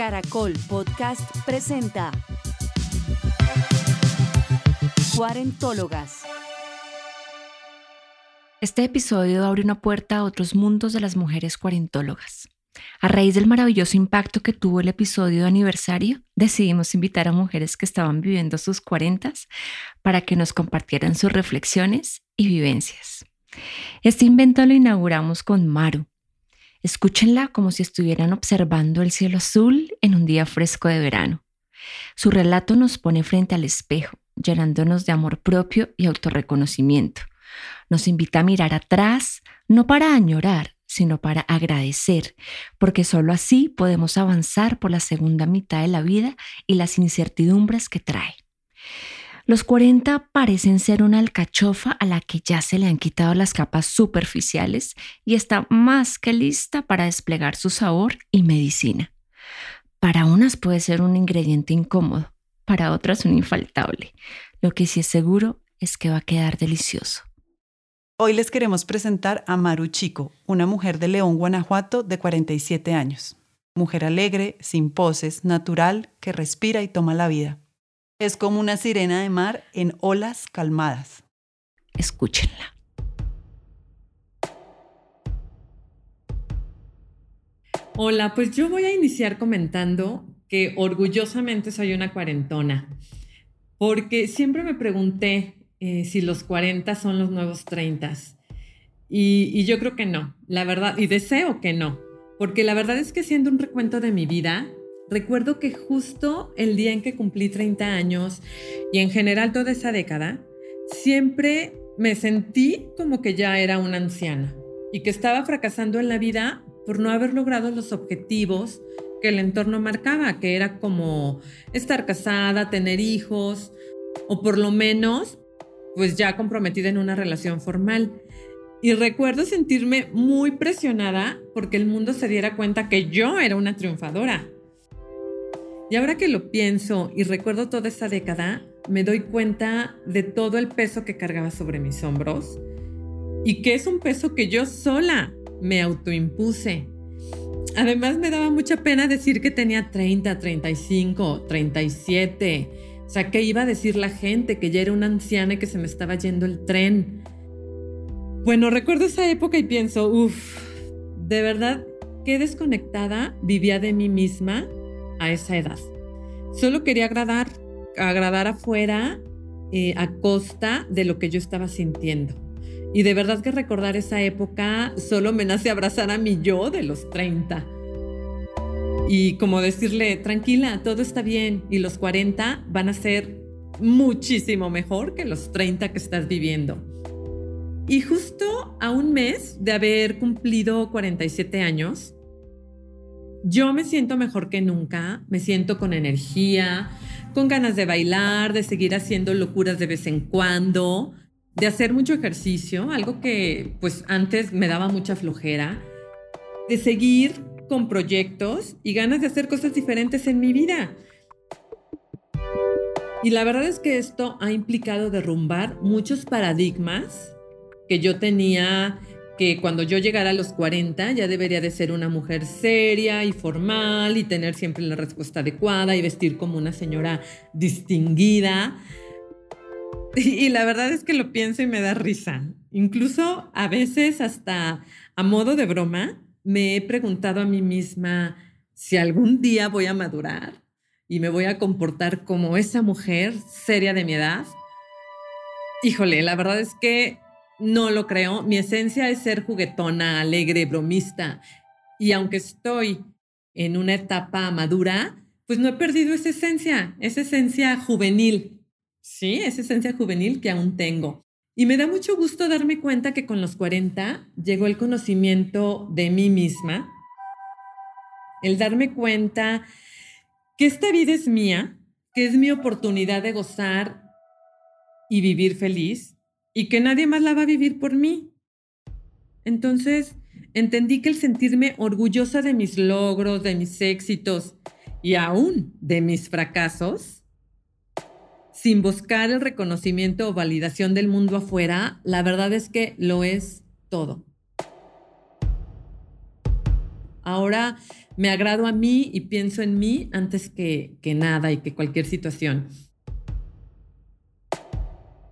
Caracol Podcast presenta Cuarentólogas. Este episodio abre una puerta a otros mundos de las mujeres cuarentólogas. A raíz del maravilloso impacto que tuvo el episodio de aniversario, decidimos invitar a mujeres que estaban viviendo sus cuarentas para que nos compartieran sus reflexiones y vivencias. Este invento lo inauguramos con Maru. Escúchenla como si estuvieran observando el cielo azul en un día fresco de verano. Su relato nos pone frente al espejo, llenándonos de amor propio y autorreconocimiento. Nos invita a mirar atrás, no para añorar, sino para agradecer, porque sólo así podemos avanzar por la segunda mitad de la vida y las incertidumbres que trae. Los 40 parecen ser una alcachofa a la que ya se le han quitado las capas superficiales y está más que lista para desplegar su sabor y medicina. Para unas puede ser un ingrediente incómodo, para otras un infaltable. Lo que sí es seguro es que va a quedar delicioso. Hoy les queremos presentar a Maru Chico, una mujer de León, Guanajuato, de 47 años. Mujer alegre, sin poses, natural, que respira y toma la vida. Es como una sirena de mar en olas calmadas. Escúchenla. Hola, pues yo voy a iniciar comentando que orgullosamente soy una cuarentona, porque siempre me pregunté eh, si los 40 son los nuevos 30. Y, y yo creo que no, la verdad, y deseo que no, porque la verdad es que siendo un recuento de mi vida, recuerdo que justo el día en que cumplí 30 años y en general toda esa década, siempre me sentí como que ya era una anciana y que estaba fracasando en la vida por no haber logrado los objetivos que el entorno marcaba, que era como estar casada, tener hijos, o por lo menos, pues ya comprometida en una relación formal. Y recuerdo sentirme muy presionada porque el mundo se diera cuenta que yo era una triunfadora. Y ahora que lo pienso y recuerdo toda esa década, me doy cuenta de todo el peso que cargaba sobre mis hombros y que es un peso que yo sola me autoimpuse. Además me daba mucha pena decir que tenía 30, 35, 37. O sea, ¿qué iba a decir la gente? Que ya era una anciana y que se me estaba yendo el tren. Bueno, recuerdo esa época y pienso, uff, de verdad, qué desconectada vivía de mí misma a esa edad. Solo quería agradar, agradar afuera eh, a costa de lo que yo estaba sintiendo. Y de verdad que recordar esa época solo me nace abrazar a mi yo de los 30. Y como decirle, tranquila, todo está bien. Y los 40 van a ser muchísimo mejor que los 30 que estás viviendo. Y justo a un mes de haber cumplido 47 años, yo me siento mejor que nunca, me siento con energía, con ganas de bailar, de seguir haciendo locuras de vez en cuando, de hacer mucho ejercicio, algo que pues antes me daba mucha flojera, de seguir con proyectos y ganas de hacer cosas diferentes en mi vida. Y la verdad es que esto ha implicado derrumbar muchos paradigmas que yo tenía que cuando yo llegara a los 40 ya debería de ser una mujer seria y formal y tener siempre la respuesta adecuada y vestir como una señora distinguida. Y, la verdad es que lo pienso y me da risa. Incluso a veces hasta a modo de broma me he preguntado a mí misma si algún día voy a madurar y me voy a comportar como esa mujer seria de mi edad. Híjole, la verdad es que no lo creo. Mi esencia es ser juguetona, alegre, bromista. Y aunque estoy en una etapa madura, pues no he perdido esa esencia, esa esencia juvenil Sí, esa esencia juvenil que aún tengo. Y me da mucho gusto darme cuenta que con los 40 llegó el conocimiento de mí misma, el darme cuenta que esta vida es mía, que es mi oportunidad de gozar y vivir feliz y que nadie más la va a vivir por mí. Entonces, entendí que el sentirme orgullosa de mis logros, de mis éxitos y aún de mis fracasos, sin buscar el reconocimiento o validación del mundo afuera, la verdad es que lo es todo. Ahora me agrado a mí y pienso en mí antes que, que nada y que cualquier situación.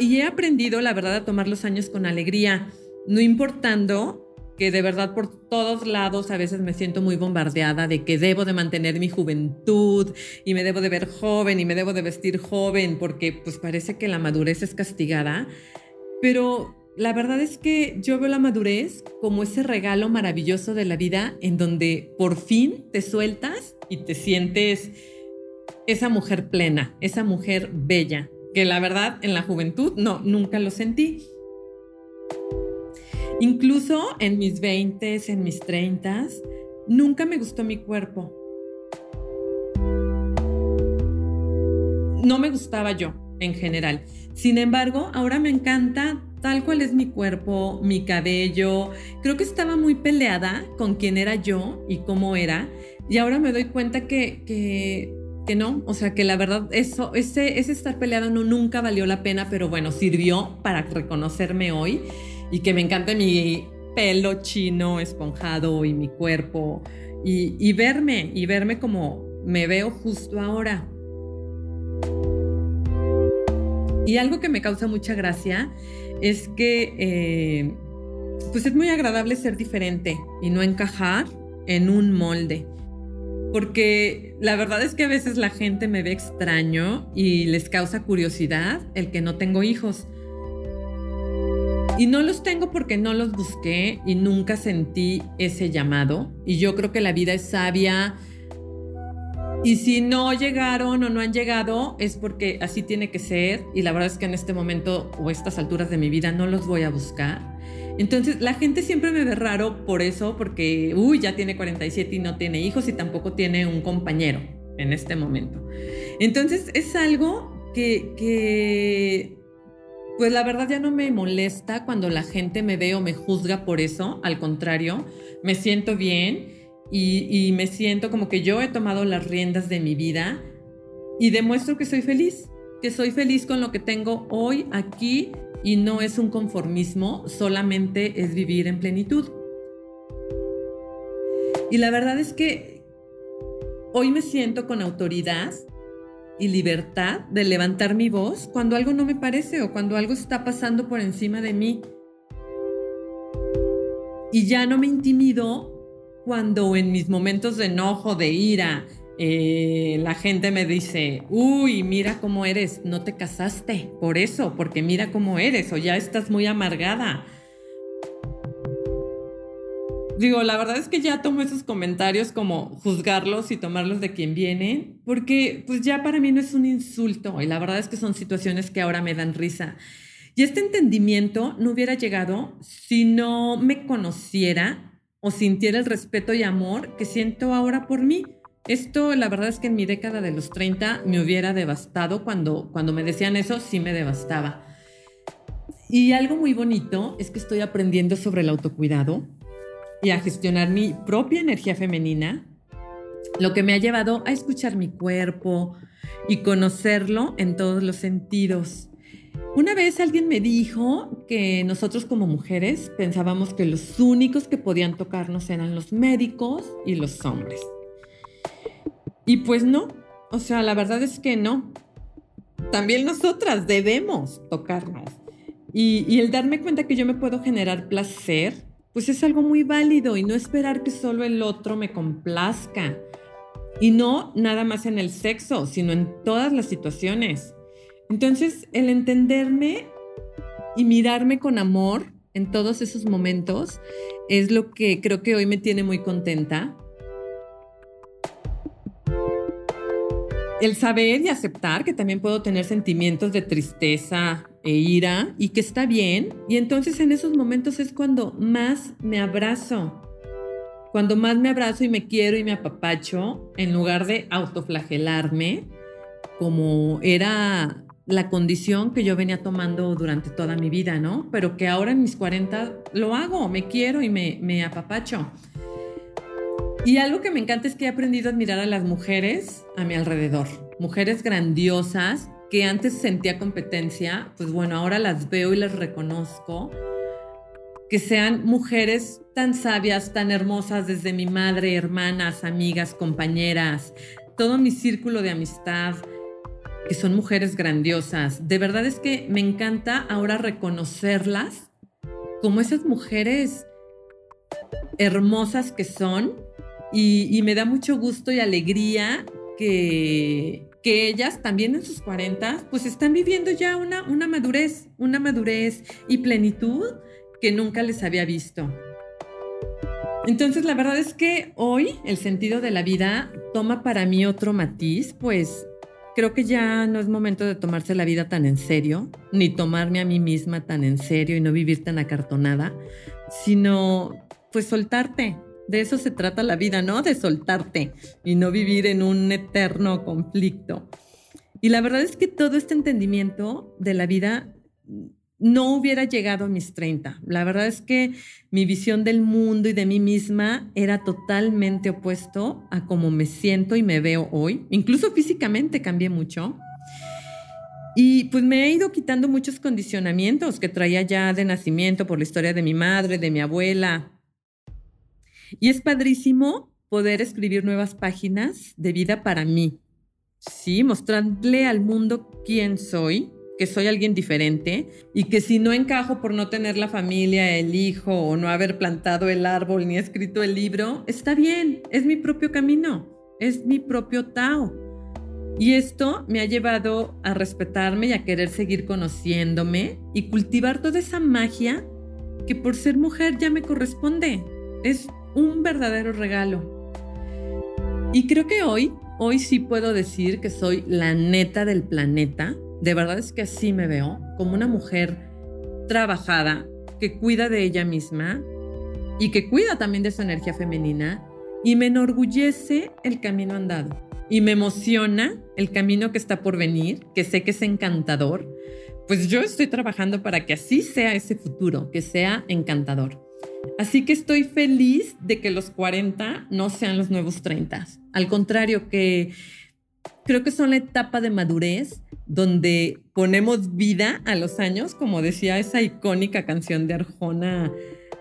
Y he aprendido, la verdad, a tomar los años con alegría, no importando que de verdad por todos lados a veces me siento muy bombardeada de que debo de mantener mi juventud y me debo de ver joven y me debo de vestir joven porque pues parece que la madurez es castigada. Pero la verdad es que yo veo la madurez como ese regalo maravilloso de la vida en donde por fin te sueltas y te sientes esa mujer plena, esa mujer bella, que la verdad en la juventud no, nunca lo sentí. Incluso en mis 20, en mis 30, nunca me gustó mi cuerpo. No me gustaba yo en general. Sin embargo, ahora me encanta tal cual es mi cuerpo, mi cabello. Creo que estaba muy peleada con quién era yo y cómo era. Y ahora me doy cuenta que, que no, o sea, que la verdad, eso, ese, ese estar peleado no, nunca valió la pena, pero bueno, sirvió para reconocerme hoy y que me encante mi pelo chino, esponjado y mi cuerpo y, y verme, y verme como me veo justo ahora. Y algo que me causa mucha gracia es que, eh, pues es muy agradable ser diferente y no encajar en un molde porque la verdad es que a veces la gente me ve extraño y les causa curiosidad el que no tengo hijos. Y no los tengo porque no los busqué y nunca sentí ese llamado. Y yo creo que la vida es sabia. Y si no llegaron o no han llegado, es porque así tiene que ser. Y la verdad es que en este momento o estas alturas de mi vida no los voy a buscar. Entonces, la gente siempre me ve raro por eso, porque, uy, ya tiene 47 y no tiene hijos y tampoco tiene un compañero en este momento. Entonces, es algo que, pues la verdad ya no me molesta cuando la gente me ve o me juzga por eso, al contrario, me siento bien y, y, me siento como que yo he tomado las riendas de mi vida y demuestro que soy feliz, que soy feliz con lo que tengo hoy aquí y no es un conformismo, solamente es vivir en plenitud. Y la verdad es que hoy me siento con autoridad y libertad de levantar mi voz cuando algo no me parece o cuando algo está pasando por encima de mí. Y ya no me intimido cuando en mis momentos de enojo, de ira, eh, la gente me dice, uy, mira cómo eres, no te casaste por eso, porque mira cómo eres o ya estás muy amargada. Digo, la verdad es que ya tomo esos comentarios como juzgarlos y tomarlos de quien vienen, porque pues ya para mí no es un insulto y la verdad es que son situaciones que ahora me dan risa. Y este entendimiento no hubiera llegado si no me conociera o sintiera el respeto y amor que siento ahora por mí esto, la verdad es que en mi década de los 30 me hubiera devastado. Cuando, cuando me decían eso, sí me devastaba. Y algo muy bonito es que estoy aprendiendo sobre el autocuidado y a gestionar mi propia energía femenina, lo que me ha llevado a escuchar mi cuerpo y conocerlo en todos los sentidos. Una vez alguien me dijo que nosotros como mujeres pensábamos que los únicos que podían tocarnos eran los médicos y los hombres. Y pues no, o sea, la verdad es que no. También nosotras debemos tocarnos. Y, el darme cuenta que yo me puedo generar placer, pues es algo muy válido y no esperar que solo el otro me complazca. Y no nada más en el sexo, sino en todas las situaciones. Entonces, el entenderme y mirarme con amor en todos esos momentos es lo que creo que hoy me tiene muy contenta el saber y aceptar que también puedo tener sentimientos de tristeza e ira y que está bien. Y entonces en esos momentos es cuando más me abrazo. Cuando más me abrazo y me quiero y me apapacho, en lugar de autoflagelarme, como era la condición que yo venía tomando durante toda mi vida, ¿no? Pero que ahora en mis 40 lo hago, me quiero y me, me apapacho. Y algo que me encanta es que he aprendido a admirar a las mujeres a mi alrededor. Mujeres grandiosas que antes sentía competencia, pues bueno, ahora las veo y las reconozco. que sean mujeres tan sabias, tan hermosas desde mi madre, hermanas, amigas, compañeras, todo mi círculo de amistad, que son mujeres grandiosas. De verdad es que me encanta ahora reconocerlas como esas mujeres hermosas que son y, me da mucho gusto y alegría que, que ellas también en sus 40 pues están viviendo ya una, una madurez, una madurez y plenitud que nunca les había visto. Entonces la verdad es que hoy el sentido de la vida toma para mí otro matiz, pues creo que ya no es momento de tomarse la vida tan en serio, ni tomarme a mí misma tan en serio y no vivir tan acartonada, sino pues soltarte. De eso se trata la vida, ¿no? De soltarte y no vivir en un eterno conflicto. Y la verdad es que todo este entendimiento de la vida no hubiera llegado a mis 30. La verdad es que mi visión del mundo y de mí misma era totalmente opuesto a cómo me siento y me veo hoy. Incluso físicamente cambié mucho. Y pues me he ido quitando muchos condicionamientos que traía ya de nacimiento por la historia de mi madre, de mi abuela. Y es padrísimo poder escribir nuevas páginas de vida para mí. Sí, mostrarle al mundo quién soy que soy alguien diferente y que si no encajo por no tener la familia, el hijo o no haber plantado el árbol ni escrito el libro, está bien, es mi propio camino, es mi propio Tao. Y esto me ha llevado a respetarme y a querer seguir conociéndome y cultivar toda esa magia que por ser mujer ya me corresponde. Es un verdadero regalo. Y creo que hoy, hoy sí puedo decir que soy la neta del planeta de verdad es que así me veo, como una mujer trabajada, que cuida de ella misma y que cuida también de su energía femenina y me enorgullece el camino andado y me emociona el camino que está por venir, que sé que es encantador, pues yo estoy trabajando para que así sea ese futuro, que sea encantador. Así que estoy feliz de que los 40 no sean los nuevos 30. Al contrario, que creo que son la etapa de madurez donde ponemos vida a los años, como decía esa icónica canción de Arjona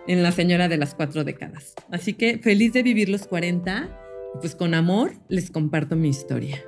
en La Señora de las Cuatro Décadas. Así que feliz de vivir los 40 y pues con amor les comparto mi historia.